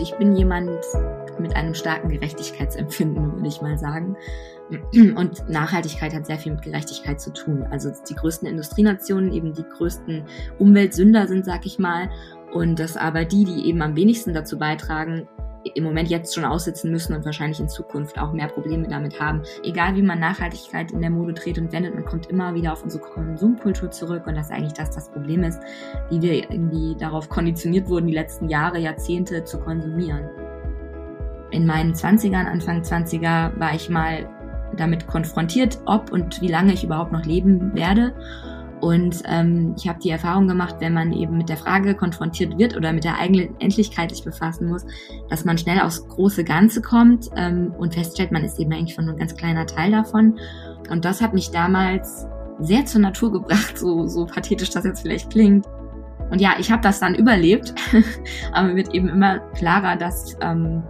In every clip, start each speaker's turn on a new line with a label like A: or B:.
A: Also ich bin jemand mit einem starken Gerechtigkeitsempfinden, würde ich mal sagen. Und Nachhaltigkeit hat sehr viel mit Gerechtigkeit zu tun. Also die größten Industrienationen eben die größten Umweltsünder sind, sag ich mal. Und dass aber die, die eben am wenigsten dazu beitragen, im Moment jetzt schon aussitzen müssen und wahrscheinlich in Zukunft auch mehr Probleme damit haben. Egal wie man Nachhaltigkeit in der Mode dreht und wendet, man kommt immer wieder auf unsere Konsumkultur zurück und das ist eigentlich das das Problem ist, wie wir irgendwie darauf konditioniert wurden, die letzten Jahre, Jahrzehnte zu konsumieren. In meinen 20ern, Anfang 20er war ich mal damit konfrontiert, ob und wie lange ich überhaupt noch leben werde. Und ähm, ich habe die Erfahrung gemacht, wenn man eben mit der Frage konfrontiert wird oder mit der eigenen Endlichkeit sich befassen muss, dass man schnell aufs große Ganze kommt ähm, und feststellt, man ist eben eigentlich von nur ein ganz kleiner Teil davon. Und das hat mich damals sehr zur Natur gebracht, so, so pathetisch das jetzt vielleicht klingt. Und ja, ich habe das dann überlebt, aber mir wird eben immer klarer, dass, ähm,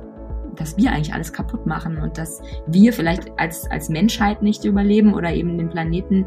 A: dass wir eigentlich alles kaputt machen und dass wir vielleicht als, als Menschheit nicht überleben oder eben den Planeten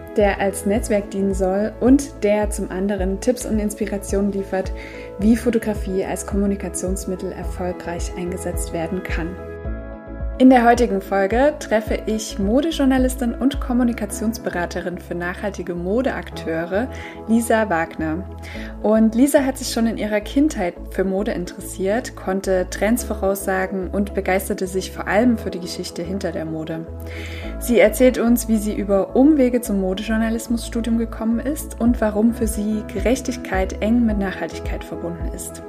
B: der als Netzwerk dienen soll und der zum anderen Tipps und Inspirationen liefert, wie Fotografie als Kommunikationsmittel erfolgreich eingesetzt werden kann. In der heutigen Folge treffe ich Modejournalistin und Kommunikationsberaterin für nachhaltige Modeakteure, Lisa Wagner. Und Lisa hat sich schon in ihrer Kindheit für Mode interessiert, konnte Trends voraussagen und begeisterte sich vor allem für die Geschichte hinter der Mode. Sie erzählt uns, wie sie über Umwege zum Modejournalismusstudium gekommen ist und warum für sie Gerechtigkeit eng mit Nachhaltigkeit verbunden ist.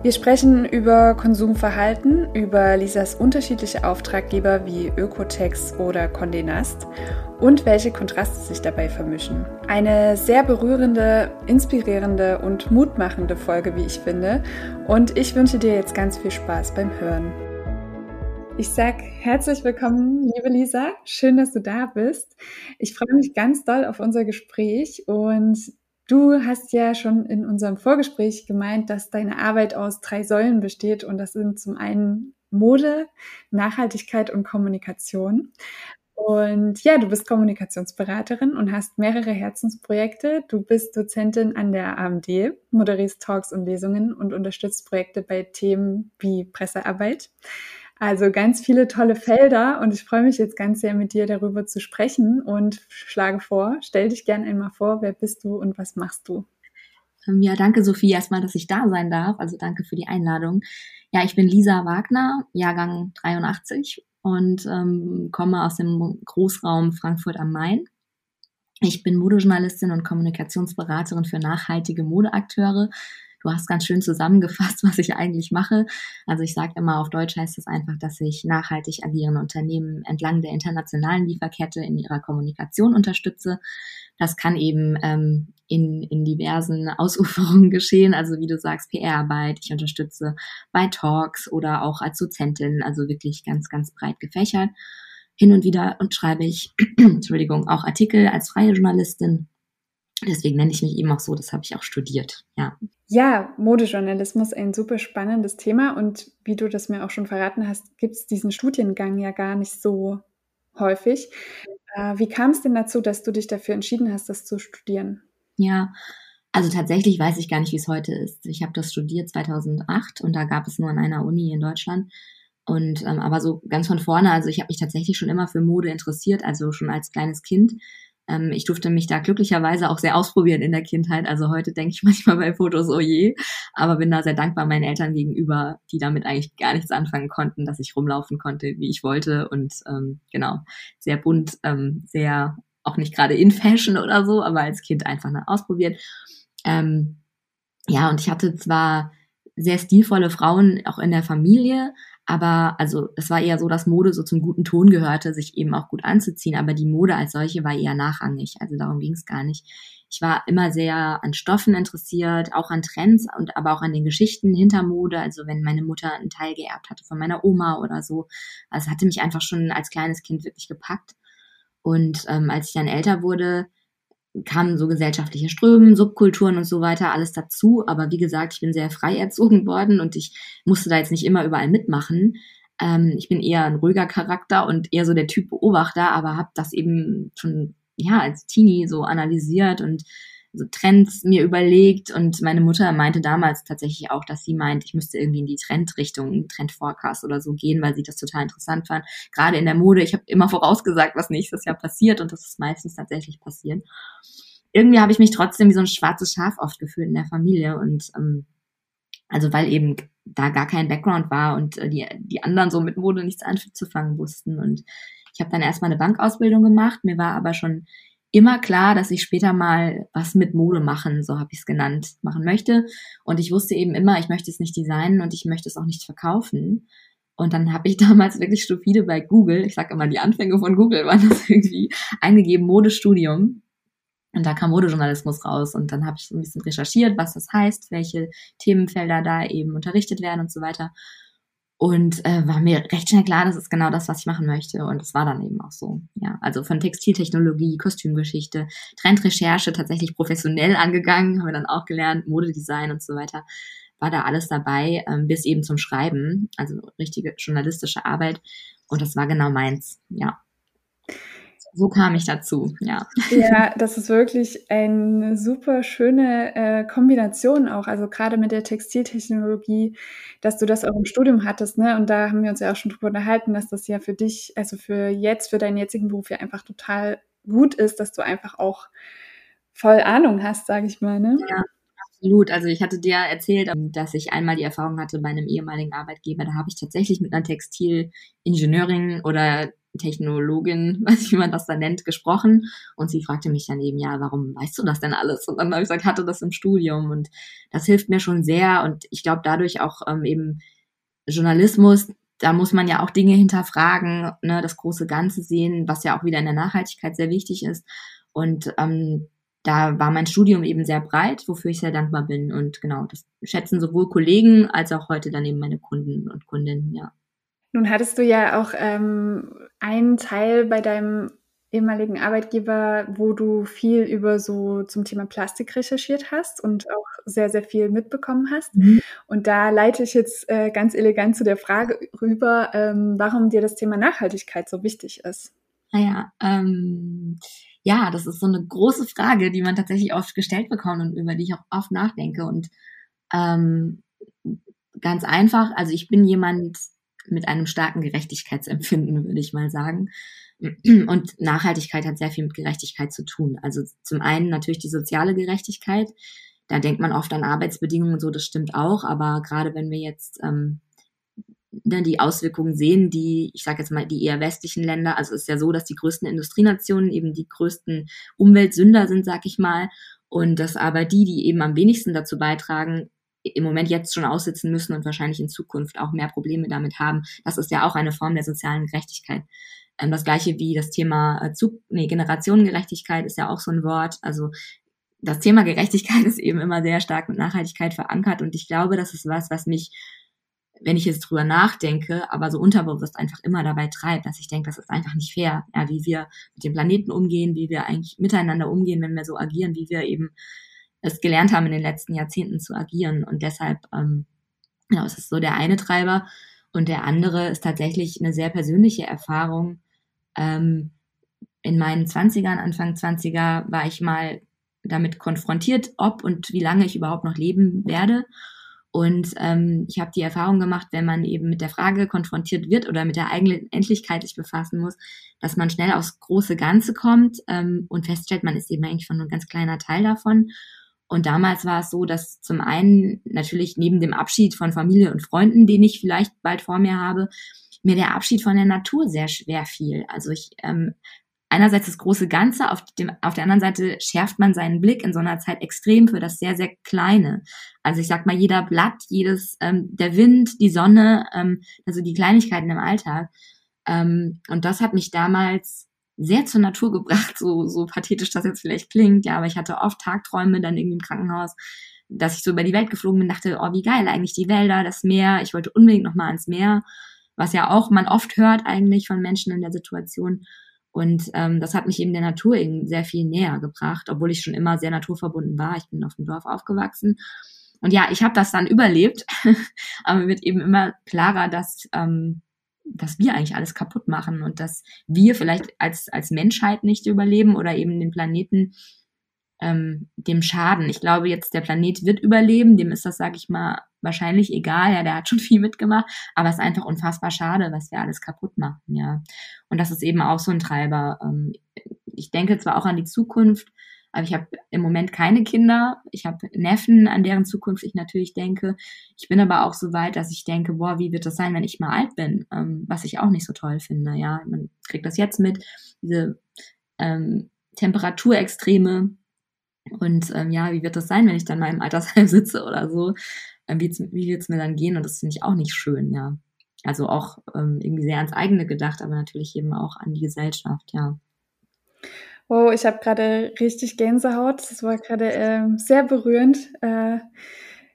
B: Wir sprechen über Konsumverhalten, über Lisas unterschiedliche Auftraggeber wie Ökotex oder Condé Nast und welche Kontraste sich dabei vermischen. Eine sehr berührende, inspirierende und mutmachende Folge, wie ich finde. Und ich wünsche dir jetzt ganz viel Spaß beim Hören. Ich sag herzlich willkommen, liebe Lisa. Schön, dass du da bist. Ich freue mich ganz doll auf unser Gespräch und Du hast ja schon in unserem Vorgespräch gemeint, dass deine Arbeit aus drei Säulen besteht und das sind zum einen Mode, Nachhaltigkeit und Kommunikation. Und ja, du bist Kommunikationsberaterin und hast mehrere Herzensprojekte. Du bist Dozentin an der AMD, moderierst Talks und Lesungen und unterstützt Projekte bei Themen wie Pressearbeit. Also ganz viele tolle Felder und ich freue mich jetzt ganz sehr mit dir darüber zu sprechen und schlage vor, stell dich gern einmal vor, wer bist du und was machst du?
A: Ähm, ja, danke Sophie erstmal, dass ich da sein darf. Also danke für die Einladung. Ja, ich bin Lisa Wagner, Jahrgang 83 und ähm, komme aus dem Großraum Frankfurt am Main. Ich bin Modejournalistin und Kommunikationsberaterin für nachhaltige Modeakteure du hast ganz schön zusammengefasst, was ich eigentlich mache. Also ich sage immer, auf Deutsch heißt es einfach, dass ich nachhaltig agierende Unternehmen entlang der internationalen Lieferkette in ihrer Kommunikation unterstütze. Das kann eben ähm, in, in diversen Ausuferungen geschehen, also wie du sagst, PR-Arbeit. Ich unterstütze bei Talks oder auch als Dozentin, also wirklich ganz, ganz breit gefächert. Hin und wieder und schreibe ich, Entschuldigung, auch Artikel als freie Journalistin Deswegen nenne ich mich eben auch so, das habe ich auch studiert, ja.
B: Ja, Modejournalismus, ein super spannendes Thema und wie du das mir auch schon verraten hast, gibt es diesen Studiengang ja gar nicht so häufig. Äh, wie kam es denn dazu, dass du dich dafür entschieden hast, das zu studieren?
A: Ja, also tatsächlich weiß ich gar nicht, wie es heute ist. Ich habe das studiert 2008 und da gab es nur an einer Uni in Deutschland. Und ähm, aber so ganz von vorne, also ich habe mich tatsächlich schon immer für Mode interessiert, also schon als kleines Kind ähm, ich durfte mich da glücklicherweise auch sehr ausprobieren in der Kindheit. Also heute denke ich manchmal bei Fotos, oh je, aber bin da sehr dankbar meinen Eltern gegenüber, die damit eigentlich gar nichts anfangen konnten, dass ich rumlaufen konnte, wie ich wollte und ähm, genau, sehr bunt, ähm, sehr auch nicht gerade in Fashion oder so, aber als Kind einfach mal ausprobiert. Ähm, ja, und ich hatte zwar sehr stilvolle Frauen auch in der Familie, Aber also es war eher so, dass Mode so zum guten Ton gehörte, sich eben auch gut anzuziehen. Aber die Mode als solche war eher nachrangig. Also darum ging es gar nicht. Ich war immer sehr an Stoffen interessiert, auch an Trends und aber auch an den Geschichten hinter Mode. Also wenn meine Mutter einen Teil geerbt hatte von meiner Oma oder so. Also hatte mich einfach schon als kleines Kind wirklich gepackt. Und ähm, als ich dann älter wurde, kamen so gesellschaftliche Strömen, Subkulturen und so weiter, alles dazu. Aber wie gesagt, ich bin sehr frei erzogen worden und ich musste da jetzt nicht immer überall mitmachen. Ähm, ich bin eher ein ruhiger Charakter und eher so der Typ Beobachter, aber habe das eben schon ja als Teenie so analysiert und so Trends mir überlegt. Und meine Mutter meinte damals tatsächlich auch, dass sie meint, ich müsste irgendwie in die Trendrichtung, Trendforecast oder so gehen, weil sie das total interessant fand. Gerade in der Mode, ich habe immer vorausgesagt, was nächstes Jahr passiert. Und das ist meistens tatsächlich passiert. Irgendwie habe ich mich trotzdem wie so ein schwarzes Schaf oft gefühlt in der Familie. Und ähm, also weil eben da gar kein Background war und äh, die, die anderen so mit Mode nichts anzufangen wussten. Und ich habe dann erstmal eine Bankausbildung gemacht, mir war aber schon immer klar, dass ich später mal was mit Mode machen, so habe ich es genannt, machen möchte. Und ich wusste eben immer, ich möchte es nicht designen und ich möchte es auch nicht verkaufen. Und dann habe ich damals wirklich stupide bei Google, ich sage immer, die Anfänge von Google waren das irgendwie, eingegeben Modestudium. Und da kam Modejournalismus raus. Und dann habe ich so ein bisschen recherchiert, was das heißt, welche Themenfelder da eben unterrichtet werden und so weiter. Und äh, war mir recht schnell klar, das ist genau das, was ich machen möchte. Und es war dann eben auch so. Ja, also von Textiltechnologie, Kostümgeschichte, Trendrecherche tatsächlich professionell angegangen, haben wir dann auch gelernt, Modedesign und so weiter. War da alles dabei, ähm, bis eben zum Schreiben, also richtige journalistische Arbeit. Und das war genau meins, ja so kam ich dazu, ja.
B: Ja, das ist wirklich eine super schöne äh, Kombination auch, also gerade mit der Textiltechnologie, dass du das auch im Studium hattest, ne? Und da haben wir uns ja auch schon drüber unterhalten, dass das ja für dich, also für jetzt, für deinen jetzigen Beruf ja einfach total gut ist, dass du einfach auch voll Ahnung hast, sage ich mal, ne?
A: Ja. Absolut. Also ich hatte dir erzählt, dass ich einmal die Erfahrung hatte bei einem ehemaligen Arbeitgeber. Da habe ich tatsächlich mit einer Textilingenieurin oder Technologin, weiß ich, wie man das da nennt, gesprochen. Und sie fragte mich dann eben, ja, warum weißt du das denn alles? Und dann habe ich gesagt, hatte das im Studium. Und das hilft mir schon sehr. Und ich glaube, dadurch auch ähm, eben Journalismus, da muss man ja auch Dinge hinterfragen, ne, das große Ganze sehen, was ja auch wieder in der Nachhaltigkeit sehr wichtig ist. Und ähm, da war mein Studium eben sehr breit, wofür ich sehr dankbar bin. Und genau, das schätzen sowohl Kollegen als auch heute dann eben meine Kunden und Kundinnen, ja.
B: Nun hattest du ja auch ähm, einen Teil bei deinem ehemaligen Arbeitgeber, wo du viel über so zum Thema Plastik recherchiert hast und auch sehr, sehr viel mitbekommen hast. Mhm. Und da leite ich jetzt äh, ganz elegant zu der Frage rüber, ähm, warum dir das Thema Nachhaltigkeit so wichtig ist.
A: Naja, ähm, ja, das ist so eine große Frage, die man tatsächlich oft gestellt bekommt und über die ich auch oft nachdenke. Und ähm, ganz einfach, also ich bin jemand, mit einem starken Gerechtigkeitsempfinden, würde ich mal sagen. Und Nachhaltigkeit hat sehr viel mit Gerechtigkeit zu tun. Also zum einen natürlich die soziale Gerechtigkeit. Da denkt man oft an Arbeitsbedingungen und so, das stimmt auch. Aber gerade wenn wir jetzt ähm, dann die Auswirkungen sehen, die, ich sage jetzt mal, die eher westlichen Länder, also es ist ja so, dass die größten Industrienationen eben die größten Umweltsünder sind, sag ich mal. Und dass aber die, die eben am wenigsten dazu beitragen, im Moment jetzt schon aussitzen müssen und wahrscheinlich in Zukunft auch mehr Probleme damit haben. Das ist ja auch eine Form der sozialen Gerechtigkeit. Ähm, das gleiche wie das Thema äh, Zug nee, Generationengerechtigkeit ist ja auch so ein Wort. Also das Thema Gerechtigkeit ist eben immer sehr stark mit Nachhaltigkeit verankert und ich glaube, das ist was, was mich, wenn ich jetzt drüber nachdenke, aber so unterbewusst einfach immer dabei treibt, dass ich denke, das ist einfach nicht fair, ja, wie wir mit dem Planeten umgehen, wie wir eigentlich miteinander umgehen, wenn wir so agieren, wie wir eben es gelernt haben, in den letzten Jahrzehnten zu agieren. Und deshalb, ähm, genau, es ist so der eine Treiber. Und der andere ist tatsächlich eine sehr persönliche Erfahrung. Ähm, in meinen Zwanzigern, Anfang Zwanziger, war ich mal damit konfrontiert, ob und wie lange ich überhaupt noch leben werde. Und ähm, ich habe die Erfahrung gemacht, wenn man eben mit der Frage konfrontiert wird oder mit der eigenen Endlichkeit sich befassen muss, dass man schnell aufs große Ganze kommt ähm, und feststellt, man ist eben eigentlich schon nur ein ganz kleiner Teil davon und damals war es so, dass zum einen natürlich neben dem Abschied von Familie und Freunden, den ich vielleicht bald vor mir habe, mir der Abschied von der Natur sehr schwer fiel. Also ich ähm, einerseits das große Ganze, auf, dem, auf der anderen Seite schärft man seinen Blick in so einer Zeit extrem für das sehr, sehr Kleine. Also ich sag mal, jeder Blatt, jedes, ähm, der Wind, die Sonne, ähm, also die Kleinigkeiten im Alltag. Ähm, und das hat mich damals sehr zur Natur gebracht, so, so pathetisch das jetzt vielleicht klingt, ja, aber ich hatte oft Tagträume dann irgendwie im Krankenhaus, dass ich so über die Welt geflogen bin, dachte, oh, wie geil eigentlich die Wälder, das Meer, ich wollte unbedingt nochmal ans Meer, was ja auch man oft hört eigentlich von Menschen in der Situation. Und ähm, das hat mich eben der Natur eben sehr viel näher gebracht, obwohl ich schon immer sehr naturverbunden war. Ich bin auf dem Dorf aufgewachsen. Und ja, ich habe das dann überlebt, aber mir wird eben immer klarer, dass, ähm, dass wir eigentlich alles kaputt machen und dass wir vielleicht als, als Menschheit nicht überleben oder eben den Planeten ähm, dem schaden. Ich glaube jetzt, der Planet wird überleben, dem ist das, sag ich mal, wahrscheinlich egal, ja, der hat schon viel mitgemacht, aber es ist einfach unfassbar schade, was wir alles kaputt machen, ja. Und das ist eben auch so ein Treiber. Ähm, ich denke zwar auch an die Zukunft, aber ich habe im Moment keine Kinder. Ich habe Neffen, an deren Zukunft ich natürlich denke. Ich bin aber auch so weit, dass ich denke, boah, wie wird das sein, wenn ich mal alt bin? Ähm, was ich auch nicht so toll finde. Ja, man kriegt das jetzt mit, diese ähm, Temperaturextreme. Und ähm, ja, wie wird das sein, wenn ich dann mal im Altersheim sitze oder so? Ähm, wie, wie wird es mir dann gehen? Und das finde ich auch nicht schön, ja. Also auch ähm, irgendwie sehr ans eigene gedacht, aber natürlich eben auch an die Gesellschaft, ja.
B: Oh, ich habe gerade richtig Gänsehaut. Das war gerade äh, sehr berührend. Äh,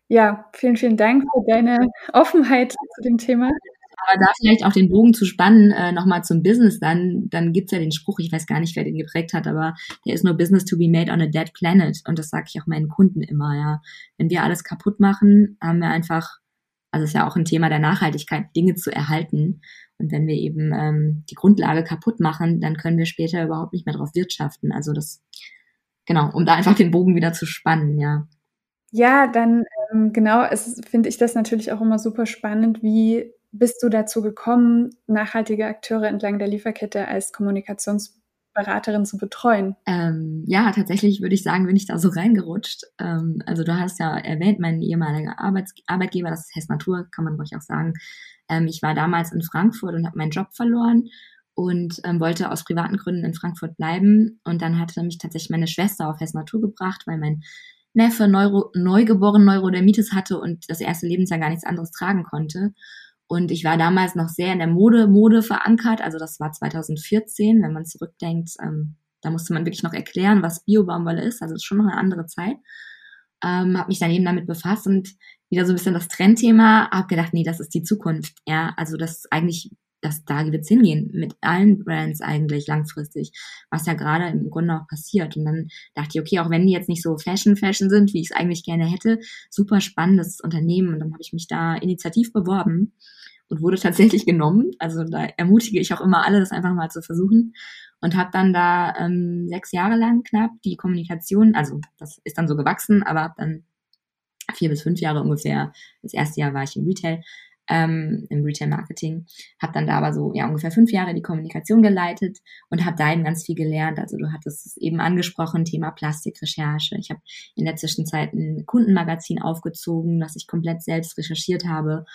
B: ja, vielen, vielen Dank für deine Offenheit zu dem Thema.
A: Aber da vielleicht auch den Bogen zu spannen, äh, nochmal zum Business, dann, dann gibt's ja den Spruch, ich weiß gar nicht, wer den geprägt hat, aber der ist nur Business to be made on a dead planet. Und das sage ich auch meinen Kunden immer, ja. Wenn wir alles kaputt machen, haben wir einfach, also ist ja auch ein Thema der Nachhaltigkeit, Dinge zu erhalten. Und wenn wir eben ähm, die Grundlage kaputt machen, dann können wir später überhaupt nicht mehr darauf wirtschaften. Also das, genau, um da einfach den Bogen wieder zu spannen, ja.
B: Ja, dann ähm, genau, es finde ich das natürlich auch immer super spannend, wie bist du dazu gekommen, nachhaltige Akteure entlang der Lieferkette als Kommunikationsberaterin zu betreuen?
A: Ähm, ja, tatsächlich würde ich sagen, bin ich da so reingerutscht. Ähm, also du hast ja erwähnt, mein ehemaliger Arbeits Arbeitgeber, das ist Hess Natur, kann man ruhig auch sagen. Ähm, ich war damals in Frankfurt und habe meinen Job verloren und ähm, wollte aus privaten Gründen in Frankfurt bleiben. Und dann hatte mich tatsächlich meine Schwester auf Hess Natur gebracht, weil mein Neffe Neuro, neugeboren Neurodermitis hatte und das erste Lebensjahr gar nichts anderes tragen konnte. Und ich war damals noch sehr in der Mode, Mode verankert. Also das war 2014, wenn man zurückdenkt. Ähm, da musste man wirklich noch erklären, was Biobaumwolle ist. Also es ist schon noch eine andere Zeit. Ähm, habe mich dann eben damit befasst und wieder so ein bisschen das Trendthema. Habe gedacht, nee, das ist die Zukunft. Ja, also das eigentlich, das da wird's hingehen mit allen Brands eigentlich langfristig, was ja gerade im Grunde auch passiert. Und dann dachte ich, okay, auch wenn die jetzt nicht so Fashion Fashion sind, wie ich es eigentlich gerne hätte, super spannendes Unternehmen. Und dann habe ich mich da initiativ beworben und wurde tatsächlich genommen. Also da ermutige ich auch immer alle, das einfach mal zu versuchen. Und habe dann da ähm, sechs Jahre lang knapp die Kommunikation, also das ist dann so gewachsen, aber habe dann vier bis fünf Jahre ungefähr, das erste Jahr war ich im Retail, ähm, im Retail Marketing, habe dann da aber so ja ungefähr fünf Jahre die Kommunikation geleitet und habe da eben ganz viel gelernt. Also du hattest es eben angesprochen, Thema Plastikrecherche. Ich habe in der Zwischenzeit ein Kundenmagazin aufgezogen, das ich komplett selbst recherchiert habe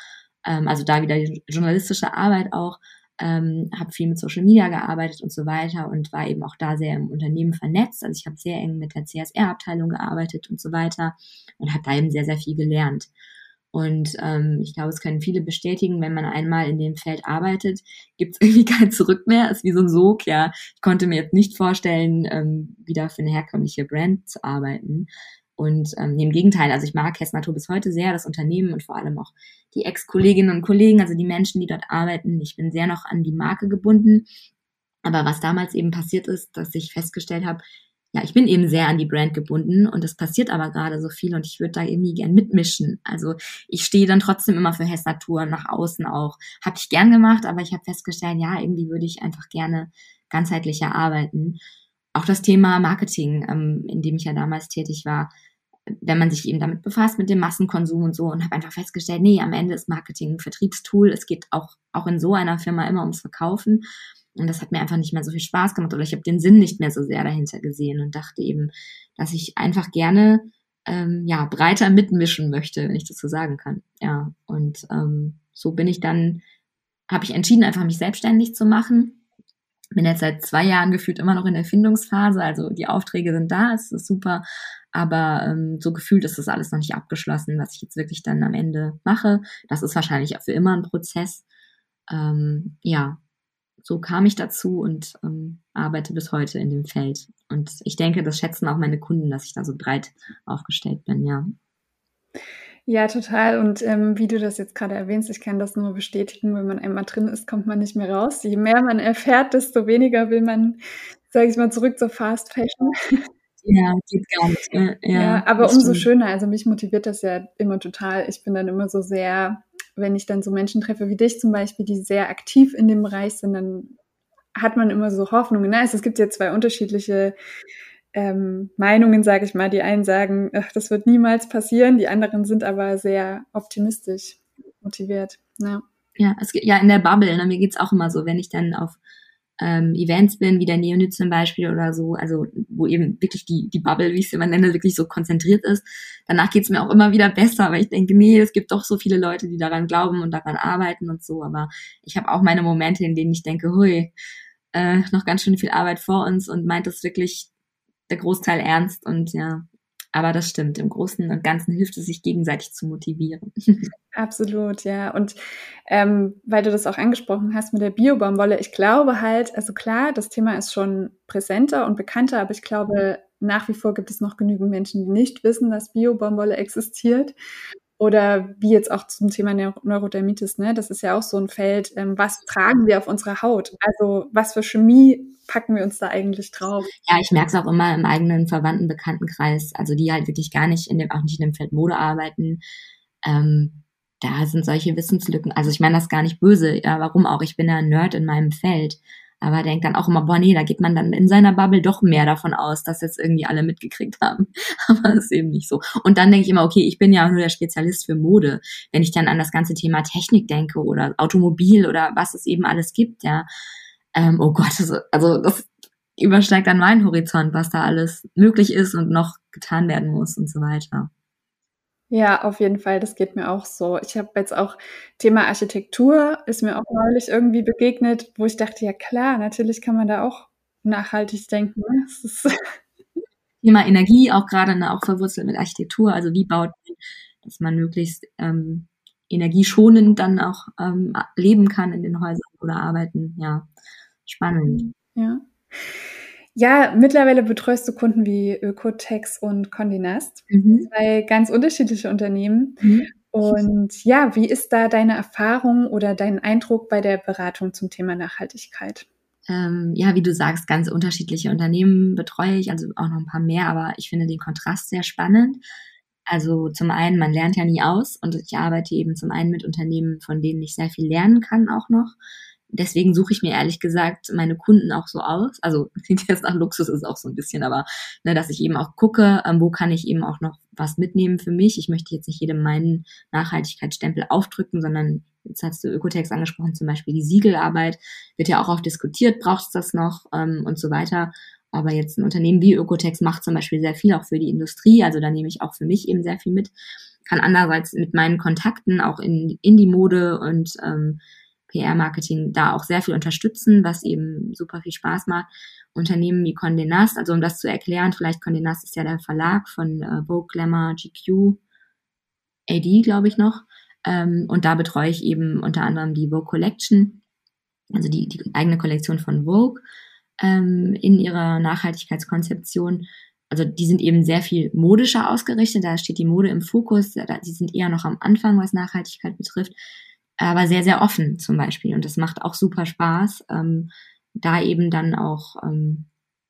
A: ähm, also da wieder die journalistische Arbeit auch, ähm, habe viel mit Social Media gearbeitet und so weiter und war eben auch da sehr im Unternehmen vernetzt. Also ich habe sehr eng mit der CSR-Abteilung gearbeitet und so weiter und habe da eben sehr, sehr viel gelernt. Und ähm, ich glaube, es können viele bestätigen, wenn man einmal in dem Feld arbeitet, gibt es irgendwie kein Zurück mehr. Ist wie so ein Sog, ja. Ich konnte mir jetzt nicht vorstellen, ähm, wieder für eine herkömmliche Brand zu arbeiten. Und ähm, im Gegenteil, also ich mag Hess Natur bis heute sehr, das Unternehmen und vor allem auch die Ex-Kolleginnen und Kollegen, also die Menschen, die dort arbeiten. Ich bin sehr noch an die Marke gebunden. Aber was damals eben passiert ist, dass ich festgestellt habe, ja, ich bin eben sehr an die Brand gebunden und es passiert aber gerade so viel und ich würde da irgendwie gern mitmischen. Also ich stehe dann trotzdem immer für Hess Natur nach außen auch. Habe ich gern gemacht, aber ich habe festgestellt, ja, irgendwie würde ich einfach gerne ganzheitlicher arbeiten. Auch das Thema Marketing, ähm, in dem ich ja damals tätig war, wenn man sich eben damit befasst, mit dem Massenkonsum und so und habe einfach festgestellt, nee, am Ende ist Marketing ein Vertriebstool. Es geht auch, auch in so einer Firma immer ums Verkaufen. Und das hat mir einfach nicht mehr so viel Spaß gemacht oder ich habe den Sinn nicht mehr so sehr dahinter gesehen und dachte eben, dass ich einfach gerne ähm, ja breiter mitmischen möchte, wenn ich das so sagen kann. Ja, und ähm, so bin ich dann, habe ich entschieden, einfach mich selbstständig zu machen bin jetzt seit zwei Jahren gefühlt immer noch in der Findungsphase. Also die Aufträge sind da, es ist super. Aber ähm, so gefühlt ist das alles noch nicht abgeschlossen, was ich jetzt wirklich dann am Ende mache. Das ist wahrscheinlich auch für immer ein Prozess. Ähm, ja, so kam ich dazu und ähm, arbeite bis heute in dem Feld. Und ich denke, das schätzen auch meine Kunden, dass ich da so breit aufgestellt bin, ja.
B: Ja, total. Und ähm, wie du das jetzt gerade erwähnst, ich kann das nur bestätigen, wenn man einmal drin ist, kommt man nicht mehr raus. Je mehr man erfährt, desto weniger will man, sage ich mal, zurück zur Fast Fashion.
A: Ja, geht gar nicht. Ne?
B: Ja, ja aber umso stimmt. schöner. Also mich motiviert das ja immer total. Ich bin dann immer so sehr, wenn ich dann so Menschen treffe wie dich zum Beispiel, die sehr aktiv in dem Bereich sind, dann hat man immer so Hoffnungen. Nice, es gibt ja zwei unterschiedliche ähm, Meinungen, sage ich mal. Die einen sagen, ach, das wird niemals passieren, die anderen sind aber sehr optimistisch motiviert. Ja,
A: ja, es, ja in der Bubble, ne, mir geht's auch immer so, wenn ich dann auf ähm, Events bin, wie der Neonit zum Beispiel oder so, also wo eben wirklich die, die Bubble, wie ich es immer nenne, wirklich so konzentriert ist. Danach geht's mir auch immer wieder besser, weil ich denke, nee, es gibt doch so viele Leute, die daran glauben und daran arbeiten und so. Aber ich habe auch meine Momente, in denen ich denke, hui, äh, noch ganz schön viel Arbeit vor uns und meint das wirklich der Großteil ernst und ja, aber das stimmt. Im Großen und Ganzen hilft es, sich gegenseitig zu motivieren.
B: Absolut, ja. Und ähm, weil du das auch angesprochen hast mit der Biobaumwolle, ich glaube halt, also klar, das Thema ist schon präsenter und bekannter, aber ich glaube, nach wie vor gibt es noch genügend Menschen, die nicht wissen, dass Biobaumwolle existiert. Oder wie jetzt auch zum Thema Neurodermitis, ne? Das ist ja auch so ein Feld. Ähm, was tragen wir auf unserer Haut? Also was für Chemie packen wir uns da eigentlich drauf?
A: Ja, ich merke es auch immer im eigenen Verwandten, Bekanntenkreis, also die halt wirklich gar nicht in dem, auch nicht in dem Feld Mode arbeiten. Ähm, da sind solche Wissenslücken. Also ich meine das gar nicht böse. Ja, warum auch? Ich bin ja ein Nerd in meinem Feld aber denkt dann auch immer, boah, nee, da geht man dann in seiner Bubble doch mehr davon aus, dass jetzt irgendwie alle mitgekriegt haben. Aber das ist eben nicht so. Und dann denke ich immer, okay, ich bin ja nur der Spezialist für Mode. Wenn ich dann an das ganze Thema Technik denke oder Automobil oder was es eben alles gibt, ja. Ähm, oh Gott, also, also das übersteigt dann meinen Horizont, was da alles möglich ist und noch getan werden muss und so weiter.
B: Ja, auf jeden Fall, das geht mir auch so. Ich habe jetzt auch Thema Architektur, ist mir auch neulich irgendwie begegnet, wo ich dachte, ja klar, natürlich kann man da auch nachhaltig denken. Ne?
A: Thema Energie, auch gerade ne, auch verwurzelt mit Architektur, also wie baut man, dass man möglichst ähm, energieschonend dann auch ähm, leben kann in den Häusern oder arbeiten. Ja, spannend.
B: Ja. Ja, mittlerweile betreust du Kunden wie Ökotex und Condinast, mhm. zwei ganz unterschiedliche Unternehmen. Mhm. Und ja, wie ist da deine Erfahrung oder dein Eindruck bei der Beratung zum Thema Nachhaltigkeit?
A: Ähm, ja, wie du sagst, ganz unterschiedliche Unternehmen betreue ich, also auch noch ein paar mehr, aber ich finde den Kontrast sehr spannend. Also zum einen, man lernt ja nie aus und ich arbeite eben zum einen mit Unternehmen, von denen ich sehr viel lernen kann auch noch deswegen suche ich mir ehrlich gesagt meine Kunden auch so aus. Also klingt jetzt nach Luxus ist auch so ein bisschen, aber ne, dass ich eben auch gucke, ähm, wo kann ich eben auch noch was mitnehmen für mich. Ich möchte jetzt nicht jedem meinen Nachhaltigkeitsstempel aufdrücken, sondern jetzt hast du Ökotex angesprochen, zum Beispiel die Siegelarbeit wird ja auch oft diskutiert, braucht es das noch ähm, und so weiter. Aber jetzt ein Unternehmen wie Ökotex macht zum Beispiel sehr viel auch für die Industrie. Also da nehme ich auch für mich eben sehr viel mit. Kann andererseits mit meinen Kontakten auch in, in die Mode und ähm, PR-Marketing da auch sehr viel unterstützen, was eben super viel Spaß macht. Unternehmen wie Condé Nast, also um das zu erklären, vielleicht Condé Nast ist ja der Verlag von äh, Vogue, Glamour, GQ, AD, glaube ich noch. Ähm, und da betreue ich eben unter anderem die Vogue Collection, also die, die eigene Kollektion von Vogue ähm, in ihrer Nachhaltigkeitskonzeption. Also die sind eben sehr viel modischer ausgerichtet, da steht die Mode im Fokus, die sind eher noch am Anfang, was Nachhaltigkeit betrifft aber sehr, sehr offen zum Beispiel. Und das macht auch super Spaß, ähm, da eben dann auch ähm,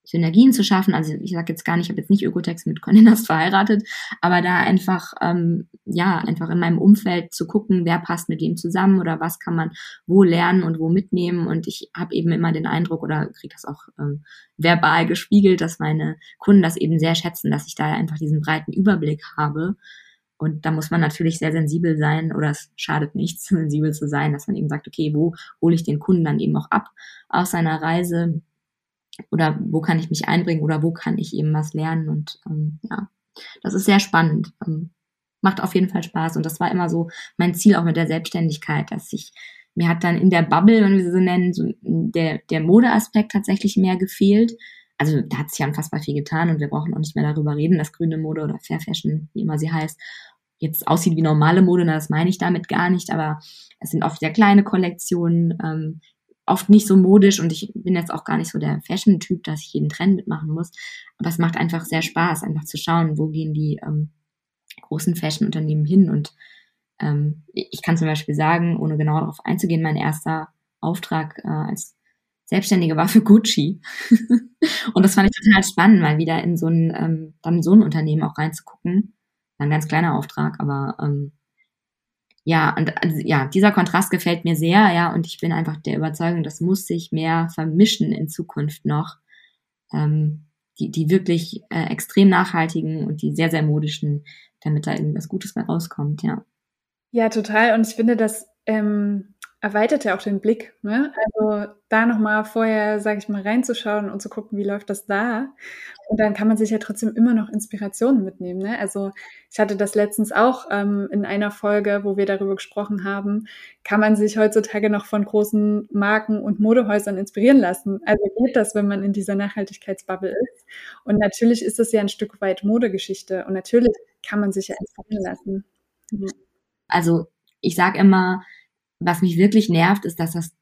A: Synergien zu schaffen. Also ich sage jetzt gar nicht, ich habe jetzt nicht Ökotex mit Condenas verheiratet, aber da einfach, ähm, ja, einfach in meinem Umfeld zu gucken, wer passt mit wem zusammen oder was kann man wo lernen und wo mitnehmen. Und ich habe eben immer den Eindruck oder kriege das auch ähm, verbal gespiegelt, dass meine Kunden das eben sehr schätzen, dass ich da einfach diesen breiten Überblick habe und da muss man natürlich sehr sensibel sein oder es schadet nichts, sensibel zu sein, dass man eben sagt, okay, wo hole ich den Kunden dann eben auch ab aus seiner Reise oder wo kann ich mich einbringen oder wo kann ich eben was lernen und ähm, ja, das ist sehr spannend. Ähm, macht auf jeden Fall Spaß und das war immer so mein Ziel auch mit der Selbstständigkeit, dass ich mir hat dann in der Bubble, wenn wir sie so nennen, so der, der Modeaspekt tatsächlich mehr gefehlt. Also da hat sich ja unfassbar viel getan und wir brauchen auch nicht mehr darüber reden, dass grüne Mode oder Fair Fashion, wie immer sie heißt, jetzt aussieht wie normale Mode, das meine ich damit gar nicht, aber es sind oft sehr kleine Kollektionen, ähm, oft nicht so modisch und ich bin jetzt auch gar nicht so der Fashion-Typ, dass ich jeden Trend mitmachen muss. Aber es macht einfach sehr Spaß, einfach zu schauen, wo gehen die ähm, großen Fashion-Unternehmen hin. Und ähm, ich kann zum Beispiel sagen, ohne genau darauf einzugehen, mein erster Auftrag äh, als Selbstständige war für Gucci. und das fand ich total spannend, mal wieder in so ein, ähm, dann so ein Unternehmen auch reinzugucken. War ein ganz kleiner Auftrag, aber ähm, ja, und also, ja, dieser Kontrast gefällt mir sehr, ja, und ich bin einfach der Überzeugung, das muss sich mehr vermischen in Zukunft noch. Ähm, die, die wirklich äh, extrem nachhaltigen und die sehr, sehr modischen, damit da irgendwas Gutes bei rauskommt, ja.
B: Ja, total. Und ich finde, das ähm, erweitert ja auch den Blick. Ne? Also da nochmal vorher, sage ich mal, reinzuschauen und zu gucken, wie läuft das da. Und dann kann man sich ja trotzdem immer noch Inspirationen mitnehmen. Ne? Also ich hatte das letztens auch ähm, in einer Folge, wo wir darüber gesprochen haben, kann man sich heutzutage noch von großen Marken und Modehäusern inspirieren lassen. Also geht das, wenn man in dieser Nachhaltigkeitsbubble ist. Und natürlich ist das ja ein Stück weit Modegeschichte. Und natürlich kann man sich ja inspirieren lassen.
A: Mhm. Also ich sage immer, was mich wirklich nervt, ist, dass das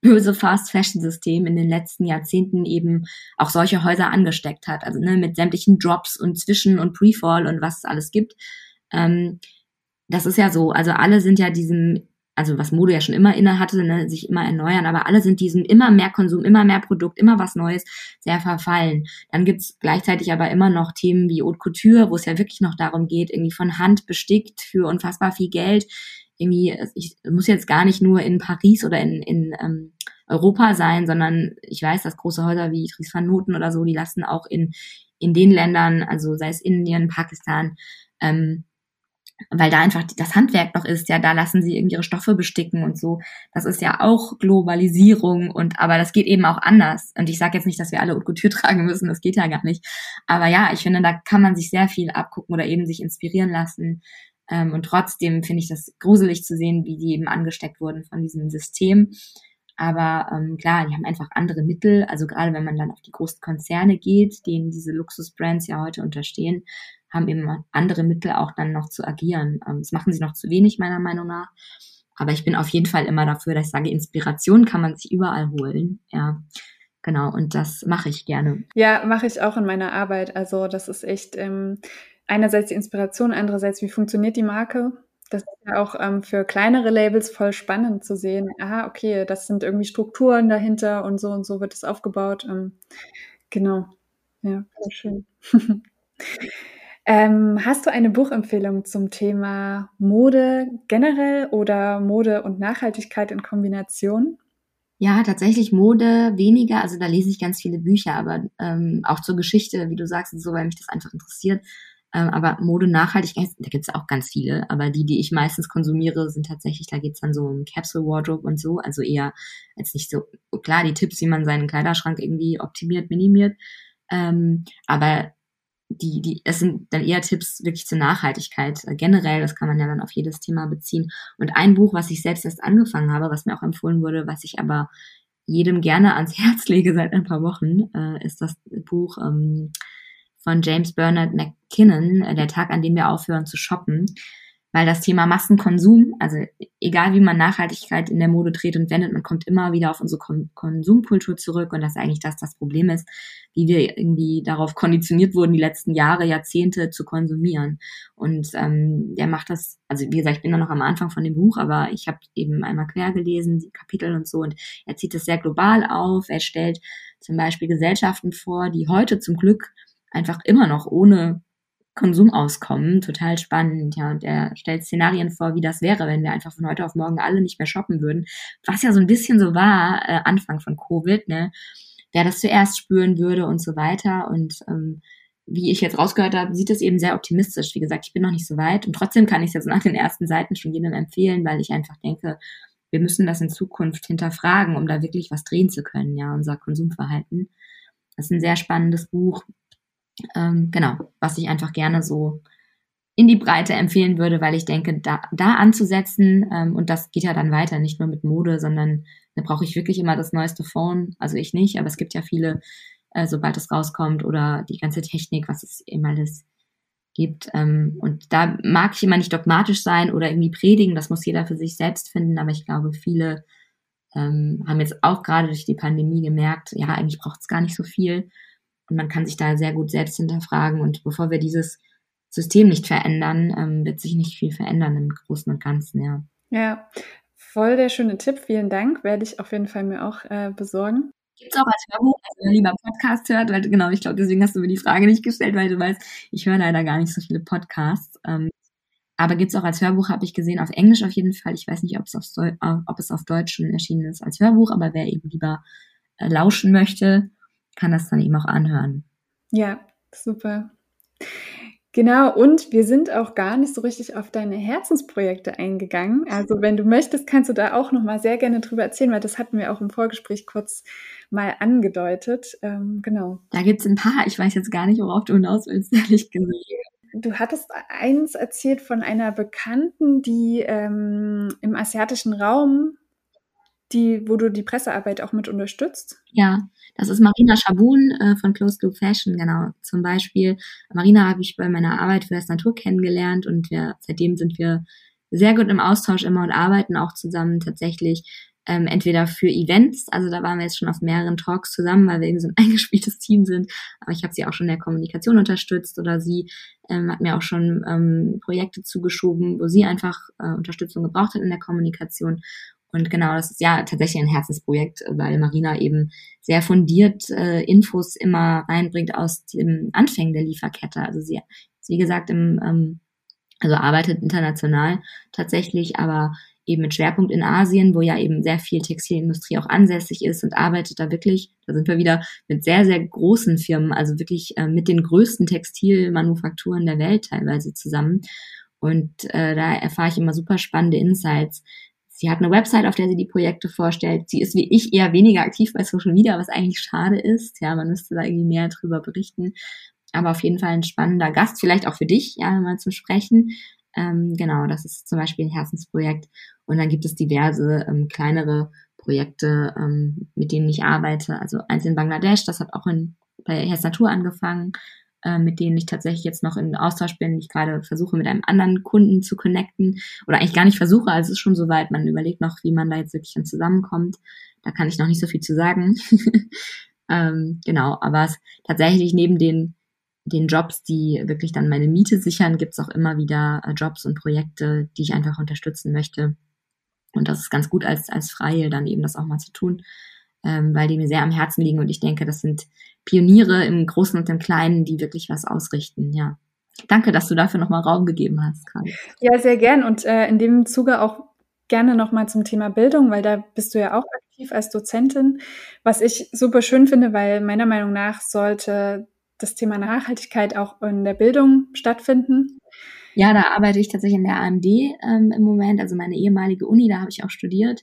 A: böse Fast-Fashion-System in den letzten Jahrzehnten eben auch solche Häuser angesteckt hat. Also ne, mit sämtlichen Drops und Zwischen- und Pre-Fall und was es alles gibt. Ähm, das ist ja so. Also alle sind ja diesem, also was Mode ja schon immer inne hatte, ne, sich immer erneuern, aber alle sind diesem immer mehr Konsum, immer mehr Produkt, immer was Neues sehr verfallen. Dann gibt's gleichzeitig aber immer noch Themen wie Haute Couture, wo es ja wirklich noch darum geht, irgendwie von Hand bestickt für unfassbar viel Geld irgendwie, ich muss jetzt gar nicht nur in Paris oder in, in ähm, Europa sein, sondern ich weiß, dass große Häuser wie Dries van Noten oder so, die lassen auch in, in den Ländern, also sei es Indien, Pakistan, ähm, weil da einfach das Handwerk noch ist, ja, da lassen sie irgendwie ihre Stoffe besticken und so. Das ist ja auch Globalisierung und aber das geht eben auch anders. Und ich sage jetzt nicht, dass wir alle Haute Couture tragen müssen, das geht ja gar nicht. Aber ja, ich finde, da kann man sich sehr viel abgucken oder eben sich inspirieren lassen. Ähm, und trotzdem finde ich das gruselig zu sehen, wie die eben angesteckt wurden von diesem System. Aber ähm, klar, die haben einfach andere Mittel. Also gerade wenn man dann auf die großen Konzerne geht, denen diese Luxusbrands ja heute unterstehen, haben eben andere Mittel auch dann noch zu agieren. Ähm, das machen sie noch zu wenig, meiner Meinung nach. Aber ich bin auf jeden Fall immer dafür, dass ich sage, Inspiration kann man sich überall holen. Ja, genau. Und das mache ich gerne.
B: Ja, mache ich auch in meiner Arbeit. Also das ist echt ähm, einerseits die Inspiration, andererseits wie funktioniert die Marke. Das ist ja auch ähm, für kleinere Labels voll spannend zu sehen. Aha, okay, das sind irgendwie Strukturen dahinter und so und so wird es aufgebaut. Ähm, genau. Ja, sehr schön. ähm, hast du eine Buchempfehlung zum Thema Mode generell oder Mode und Nachhaltigkeit in Kombination?
A: Ja, tatsächlich Mode weniger. Also da lese ich ganz viele Bücher, aber ähm, auch zur Geschichte, wie du sagst, so, weil mich das einfach interessiert. Ähm, aber Mode Nachhaltigkeit, da gibt's auch ganz viele, aber die, die ich meistens konsumiere, sind tatsächlich, da geht's dann so um Capsule Wardrobe und so, also eher als nicht so, klar, die Tipps, wie man seinen Kleiderschrank irgendwie optimiert, minimiert, ähm, aber die, die, es sind dann eher Tipps wirklich zur Nachhaltigkeit äh, generell. Das kann man ja dann auf jedes Thema beziehen. Und ein Buch, was ich selbst erst angefangen habe, was mir auch empfohlen wurde, was ich aber jedem gerne ans Herz lege seit ein paar Wochen, äh, ist das Buch ähm, von James Bernard McKinnon, äh, Der Tag, an dem wir aufhören zu shoppen, weil das Thema Massenkonsum, also egal wie man Nachhaltigkeit in der Mode dreht und wendet, man kommt immer wieder auf unsere Kon Konsumkultur zurück und das ist eigentlich das das Problem ist, wie wir irgendwie darauf konditioniert wurden, die letzten Jahre, Jahrzehnte zu konsumieren. Und ähm, der macht das, also wie gesagt, ich bin da noch am Anfang von dem Buch, aber ich habe eben einmal quer gelesen, die Kapitel und so und er zieht das sehr global auf. Er stellt zum Beispiel Gesellschaften vor, die heute zum Glück einfach immer noch ohne Konsum auskommen. Total spannend, ja. Und er stellt Szenarien vor, wie das wäre, wenn wir einfach von heute auf morgen alle nicht mehr shoppen würden. Was ja so ein bisschen so war, äh, Anfang von Covid, ne? Wer das zuerst spüren würde und so weiter. Und ähm, wie ich jetzt rausgehört habe, sieht es eben sehr optimistisch. Wie gesagt, ich bin noch nicht so weit. Und trotzdem kann ich es jetzt nach den ersten Seiten schon jedem empfehlen, weil ich einfach denke, wir müssen das in Zukunft hinterfragen, um da wirklich was drehen zu können, ja, unser Konsumverhalten. Das ist ein sehr spannendes Buch, ähm, genau, was ich einfach gerne so in die Breite empfehlen würde, weil ich denke, da, da anzusetzen, ähm, und das geht ja dann weiter, nicht nur mit Mode, sondern da brauche ich wirklich immer das neueste Phone. Also ich nicht, aber es gibt ja viele, äh, sobald es rauskommt oder die ganze Technik, was es eben alles gibt. Ähm, und da mag ich immer nicht dogmatisch sein oder irgendwie predigen, das muss jeder für sich selbst finden, aber ich glaube, viele ähm, haben jetzt auch gerade durch die Pandemie gemerkt, ja, eigentlich braucht es gar nicht so viel. Und man kann sich da sehr gut selbst hinterfragen. Und bevor wir dieses System nicht verändern, ähm, wird sich nicht viel verändern im Großen und Ganzen, ja.
B: Ja, voll der schöne Tipp. Vielen Dank. Werde ich auf jeden Fall mir auch äh, besorgen.
A: Gibt es auch als Hörbuch, also wenn lieber Podcast hört, weil genau, ich glaube, deswegen hast du mir die Frage nicht gestellt, weil du weißt, ich höre leider gar nicht so viele Podcasts. Ähm, aber gibt es auch als Hörbuch, habe ich gesehen, auf Englisch auf jeden Fall. Ich weiß nicht, ob es auf, ob es auf Deutsch schon erschienen ist als Hörbuch, aber wer eben lieber äh, lauschen möchte, kann das dann eben auch anhören.
B: Ja, super. Genau, und wir sind auch gar nicht so richtig auf deine Herzensprojekte eingegangen. Also wenn du möchtest, kannst du da auch noch mal sehr gerne drüber erzählen, weil das hatten wir auch im Vorgespräch kurz mal angedeutet. Ähm, genau.
A: Da gibt's ein paar. Ich weiß jetzt gar nicht, worauf du hinaus willst, ehrlich gesagt.
B: Du hattest eins erzählt von einer Bekannten, die ähm, im asiatischen Raum die, wo du die Pressearbeit auch mit unterstützt?
A: Ja, das ist Marina Schabun äh, von Close Loop Fashion, genau. Zum Beispiel, Marina habe ich bei meiner Arbeit für das Natur kennengelernt und wir, seitdem sind wir sehr gut im Austausch immer und arbeiten auch zusammen tatsächlich ähm, entweder für Events, also da waren wir jetzt schon auf mehreren Talks zusammen, weil wir eben so ein eingespieltes Team sind, aber ich habe sie auch schon in der Kommunikation unterstützt oder sie ähm, hat mir auch schon ähm, Projekte zugeschoben, wo sie einfach äh, Unterstützung gebraucht hat in der Kommunikation und genau, das ist ja tatsächlich ein Herzensprojekt, weil Marina eben sehr fundiert äh, Infos immer reinbringt aus dem Anfängen der Lieferkette. Also sie, wie gesagt, im, ähm, also arbeitet international tatsächlich, aber eben mit Schwerpunkt in Asien, wo ja eben sehr viel Textilindustrie auch ansässig ist und arbeitet da wirklich, da sind wir wieder mit sehr, sehr großen Firmen, also wirklich äh, mit den größten Textilmanufakturen der Welt teilweise zusammen. Und äh, da erfahre ich immer super spannende Insights, Sie hat eine Website, auf der sie die Projekte vorstellt. Sie ist wie ich eher weniger aktiv bei Social Media, was eigentlich schade ist. Ja, man müsste da irgendwie mehr drüber berichten. Aber auf jeden Fall ein spannender Gast, vielleicht auch für dich, ja, mal zum Sprechen. Ähm, genau, das ist zum Beispiel ein Herzensprojekt. Und dann gibt es diverse ähm, kleinere Projekte, ähm, mit denen ich arbeite. Also eins in Bangladesch, das hat auch in, bei Herz Natur angefangen. Äh, mit denen ich tatsächlich jetzt noch in Austausch bin. Ich gerade versuche, mit einem anderen Kunden zu connecten. Oder eigentlich gar nicht versuche, also es ist schon soweit. Man überlegt noch, wie man da jetzt wirklich dann zusammenkommt. Da kann ich noch nicht so viel zu sagen. ähm, genau, aber es, tatsächlich neben den den Jobs, die wirklich dann meine Miete sichern, gibt's auch immer wieder äh, Jobs und Projekte, die ich einfach unterstützen möchte. Und das ist ganz gut als, als Freie dann eben das auch mal zu tun ähm, weil die mir sehr am Herzen liegen und ich denke, das sind Pioniere im Großen und im Kleinen, die wirklich was ausrichten, ja. Danke, dass du dafür nochmal Raum gegeben hast gerade.
B: Ja, sehr gern und äh, in dem Zuge auch gerne nochmal zum Thema Bildung, weil da bist du ja auch aktiv als Dozentin, was ich super schön finde, weil meiner Meinung nach sollte das Thema Nachhaltigkeit auch in der Bildung stattfinden.
A: Ja, da arbeite ich tatsächlich in der AMD ähm, im Moment, also meine ehemalige Uni, da habe ich auch studiert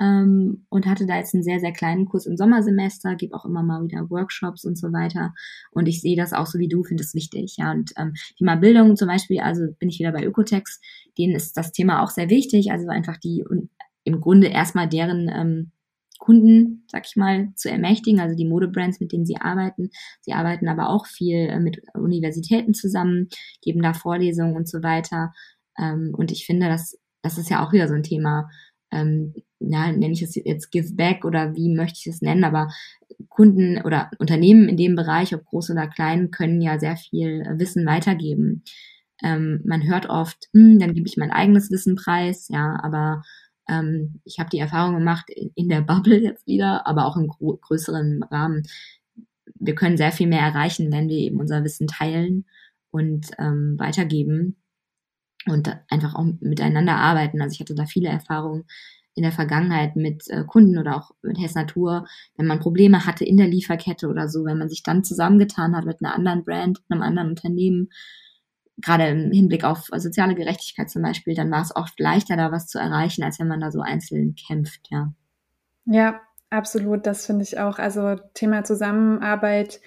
A: ähm, und hatte da jetzt einen sehr, sehr kleinen Kurs im Sommersemester, gebe auch immer mal wieder Workshops und so weiter. Und ich sehe das auch so wie du, finde es wichtig. Ja, und ähm, Thema Bildung zum Beispiel, also bin ich wieder bei Ökotex, denen ist das Thema auch sehr wichtig. Also einfach die und im Grunde erstmal deren ähm, Kunden, sag ich mal, zu ermächtigen, also die Modebrands, mit denen sie arbeiten. Sie arbeiten aber auch viel äh, mit Universitäten zusammen, geben da Vorlesungen und so weiter. Ähm, und ich finde, das, das ist ja auch wieder so ein Thema ähm, ja, nenne ich es jetzt Give Back oder wie möchte ich es nennen, aber Kunden oder Unternehmen in dem Bereich, ob groß oder klein, können ja sehr viel äh, Wissen weitergeben. Ähm, man hört oft, hm, dann gebe ich mein eigenes Wissen preis, ja, aber ähm, ich habe die Erfahrung gemacht in, in, der Bubble jetzt wieder, aber auch im größeren Rahmen. Wir können sehr viel mehr erreichen, wenn wir eben unser Wissen teilen und ähm, weitergeben und einfach auch miteinander arbeiten. Also ich hatte da viele Erfahrungen in der Vergangenheit mit äh, Kunden oder auch mit Hess Natur, wenn man Probleme hatte in der Lieferkette oder so, wenn man sich dann zusammengetan hat mit einer anderen Brand, einem anderen Unternehmen, gerade im Hinblick auf soziale Gerechtigkeit zum Beispiel, dann war es oft leichter, da was zu erreichen, als wenn man da so einzeln kämpft, ja.
B: Ja, absolut, das finde ich auch. Also Thema Zusammenarbeit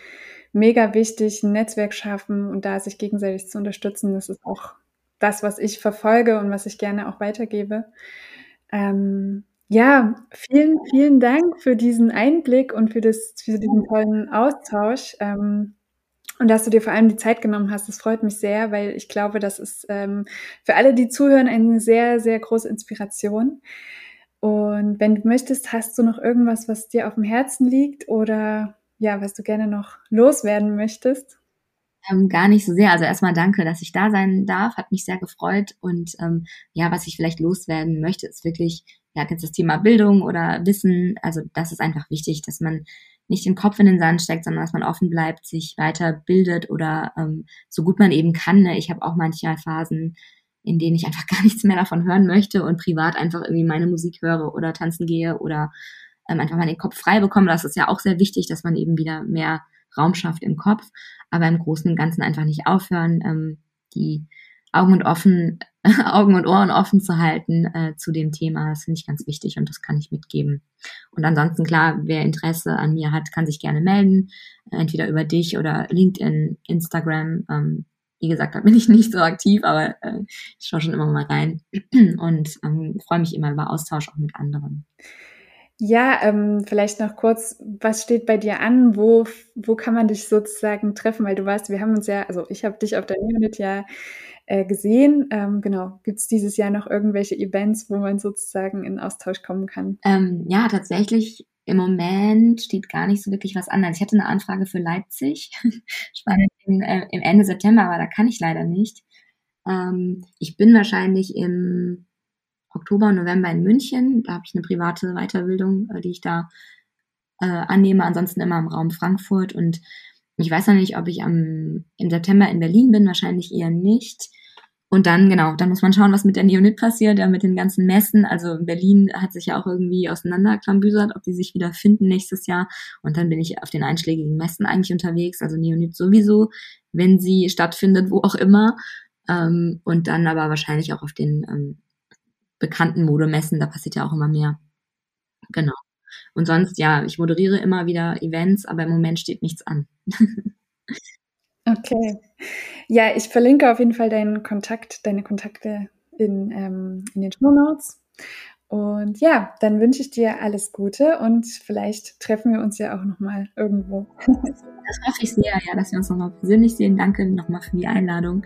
B: mega wichtig, ein Netzwerk schaffen und da sich gegenseitig zu unterstützen. Das ist auch das, was ich verfolge und was ich gerne auch weitergebe. Ähm, ja, vielen, vielen Dank für diesen Einblick und für, das, für diesen tollen Austausch. Ähm, und dass du dir vor allem die Zeit genommen hast, das freut mich sehr, weil ich glaube, das ist ähm, für alle, die zuhören, eine sehr, sehr große Inspiration. Und wenn du möchtest, hast du noch irgendwas, was dir auf dem Herzen liegt oder ja, was du gerne noch loswerden möchtest?
A: Ähm, gar nicht so sehr. Also erstmal danke, dass ich da sein darf. Hat mich sehr gefreut. Und ähm, ja, was ich vielleicht loswerden möchte, ist wirklich, ja, jetzt das Thema Bildung oder Wissen. Also das ist einfach wichtig, dass man nicht den Kopf in den Sand steckt, sondern dass man offen bleibt, sich weiterbildet oder ähm, so gut man eben kann. Ne? Ich habe auch manchmal Phasen, in denen ich einfach gar nichts mehr davon hören möchte und privat einfach irgendwie meine Musik höre oder tanzen gehe oder ähm, einfach mal den Kopf frei bekomme. Das ist ja auch sehr wichtig, dass man eben wieder mehr Raum schafft im Kopf, aber im Großen und Ganzen einfach nicht aufhören, ähm, die Augen und offen, Augen und Ohren offen zu halten äh, zu dem Thema. Das finde ich ganz wichtig und das kann ich mitgeben. Und ansonsten klar, wer Interesse an mir hat, kann sich gerne melden, entweder über dich oder LinkedIn, Instagram. Ähm, wie gesagt, da bin ich nicht so aktiv, aber äh, ich schaue schon immer mal rein und ähm, freue mich immer über Austausch auch mit anderen.
B: Ja, ähm, vielleicht noch kurz, was steht bei dir an? Wo, wo kann man dich sozusagen treffen? Weil du weißt, wir haben uns ja, also ich habe dich auf der Unit ja äh, gesehen. Ähm, genau, gibt es dieses Jahr noch irgendwelche Events, wo man sozusagen in Austausch kommen kann?
A: Ähm, ja, tatsächlich im Moment steht gar nicht so wirklich was an. Also ich hatte eine Anfrage für Leipzig, spannend in, äh, im Ende September, aber da kann ich leider nicht. Ähm, ich bin wahrscheinlich im Oktober und November in München. Da habe ich eine private Weiterbildung, äh, die ich da äh, annehme. Ansonsten immer im Raum Frankfurt. Und ich weiß noch nicht, ob ich am, im September in Berlin bin. Wahrscheinlich eher nicht. Und dann, genau, dann muss man schauen, was mit der Neonit passiert, ja, mit den ganzen Messen. Also Berlin hat sich ja auch irgendwie auseinanderklambüsert, ob die sich wieder finden nächstes Jahr. Und dann bin ich auf den einschlägigen Messen eigentlich unterwegs, also Neonit sowieso, wenn sie stattfindet, wo auch immer. Ähm, und dann aber wahrscheinlich auch auf den ähm, bekannten Modemessen, da passiert ja auch immer mehr. Genau. Und sonst, ja, ich moderiere immer wieder Events, aber im Moment steht nichts an.
B: okay. Ja, ich verlinke auf jeden Fall deinen Kontakt, deine Kontakte in, ähm, in den Show Notes. Und ja, dann wünsche ich dir alles Gute und vielleicht treffen wir uns ja auch nochmal irgendwo.
A: Das hoffe ich sehr, ja, dass wir uns nochmal persönlich sehen. Danke nochmal für die Einladung.